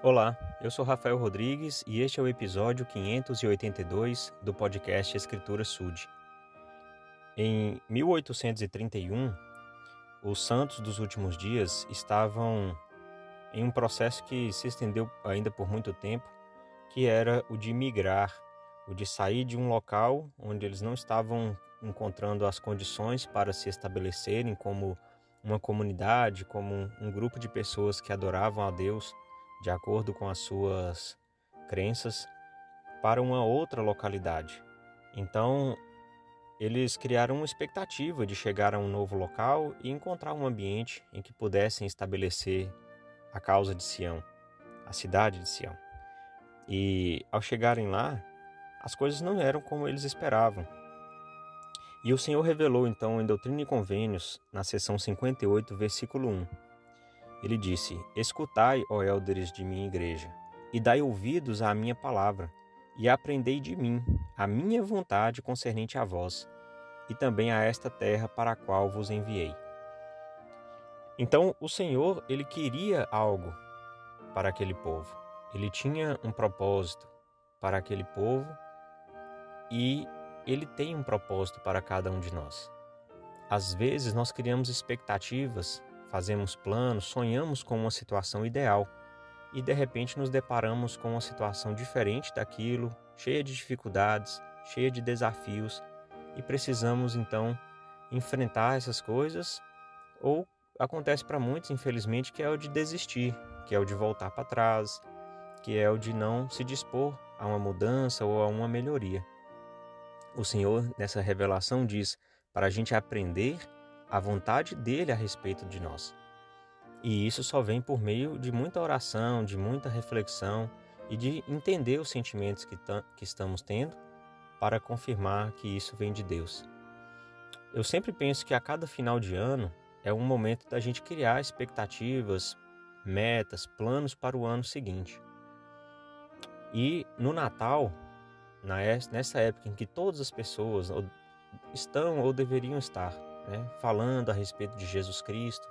Olá, eu sou Rafael Rodrigues e este é o episódio 582 do podcast Escritura Sud. Em 1831, os santos dos últimos dias estavam em um processo que se estendeu ainda por muito tempo, que era o de migrar, o de sair de um local onde eles não estavam encontrando as condições para se estabelecerem como uma comunidade, como um grupo de pessoas que adoravam a Deus de acordo com as suas crenças, para uma outra localidade. Então, eles criaram uma expectativa de chegar a um novo local e encontrar um ambiente em que pudessem estabelecer a causa de Sião, a cidade de Sião. E ao chegarem lá, as coisas não eram como eles esperavam. E o Senhor revelou então em Doutrina e Convênios, na seção 58, versículo 1. Ele disse: Escutai, ó élderes de minha igreja, e dai ouvidos à minha palavra, e aprendei de mim a minha vontade concernente a vós, e também a esta terra para a qual vos enviei. Então, o Senhor, ele queria algo para aquele povo. Ele tinha um propósito para aquele povo e ele tem um propósito para cada um de nós. Às vezes nós criamos expectativas, fazemos planos, sonhamos com uma situação ideal e de repente nos deparamos com uma situação diferente daquilo, cheia de dificuldades, cheia de desafios e precisamos então enfrentar essas coisas ou acontece para muitos, infelizmente, que é o de desistir, que é o de voltar para trás, que é o de não se dispor a uma mudança ou a uma melhoria. O Senhor, nessa revelação, diz para a gente aprender a vontade dele a respeito de nós. E isso só vem por meio de muita oração, de muita reflexão e de entender os sentimentos que, que estamos tendo para confirmar que isso vem de Deus. Eu sempre penso que a cada final de ano é um momento da gente criar expectativas, metas, planos para o ano seguinte. E no Natal, nessa época em que todas as pessoas estão ou deveriam estar né, falando a respeito de Jesus Cristo,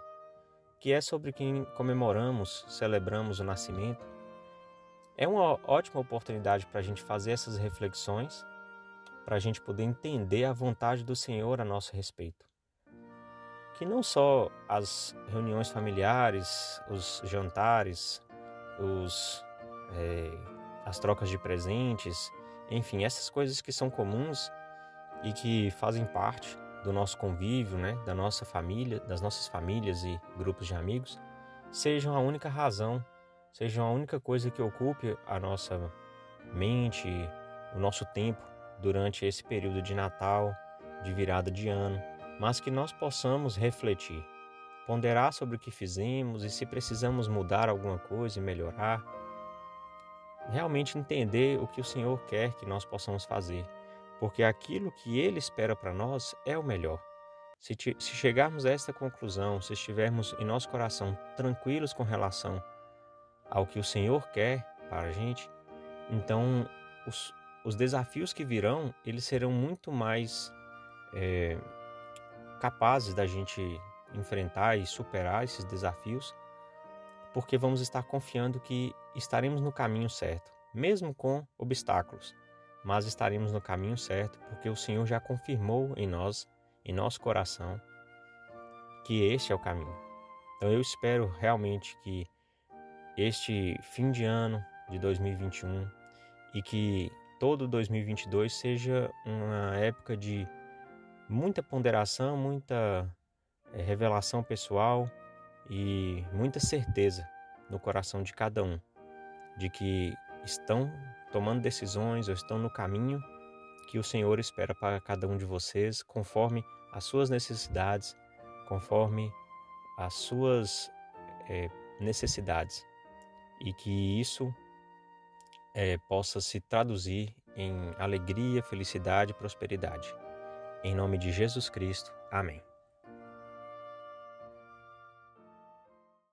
que é sobre quem comemoramos, celebramos o nascimento, é uma ótima oportunidade para a gente fazer essas reflexões, para a gente poder entender a vontade do Senhor a nosso respeito. Que não só as reuniões familiares, os jantares, os, é, as trocas de presentes, enfim, essas coisas que são comuns e que fazem parte do nosso convívio, né, da nossa família, das nossas famílias e grupos de amigos, sejam a única razão, sejam a única coisa que ocupe a nossa mente, o nosso tempo durante esse período de Natal, de virada de ano, mas que nós possamos refletir, ponderar sobre o que fizemos e se precisamos mudar alguma coisa e melhorar, realmente entender o que o Senhor quer que nós possamos fazer, porque aquilo que Ele espera para nós é o melhor. Se, te, se, chegarmos a esta conclusão, se estivermos em nosso coração tranquilos com relação ao que o Senhor quer para a gente, então os, os desafios que virão, eles serão muito mais é, capazes da gente enfrentar e superar esses desafios, porque vamos estar confiando que estaremos no caminho certo, mesmo com obstáculos, mas estaremos no caminho certo porque o Senhor já confirmou em nós, em nosso coração, que este é o caminho. Então eu espero realmente que este fim de ano de 2021 e que todo 2022 seja uma época de muita ponderação, muita é, revelação pessoal e muita certeza no coração de cada um de que estão tomando decisões ou estão no caminho que o Senhor espera para cada um de vocês, conforme as suas necessidades, conforme as suas é, necessidades, e que isso é, possa se traduzir em alegria, felicidade e prosperidade. Em nome de Jesus Cristo. Amém.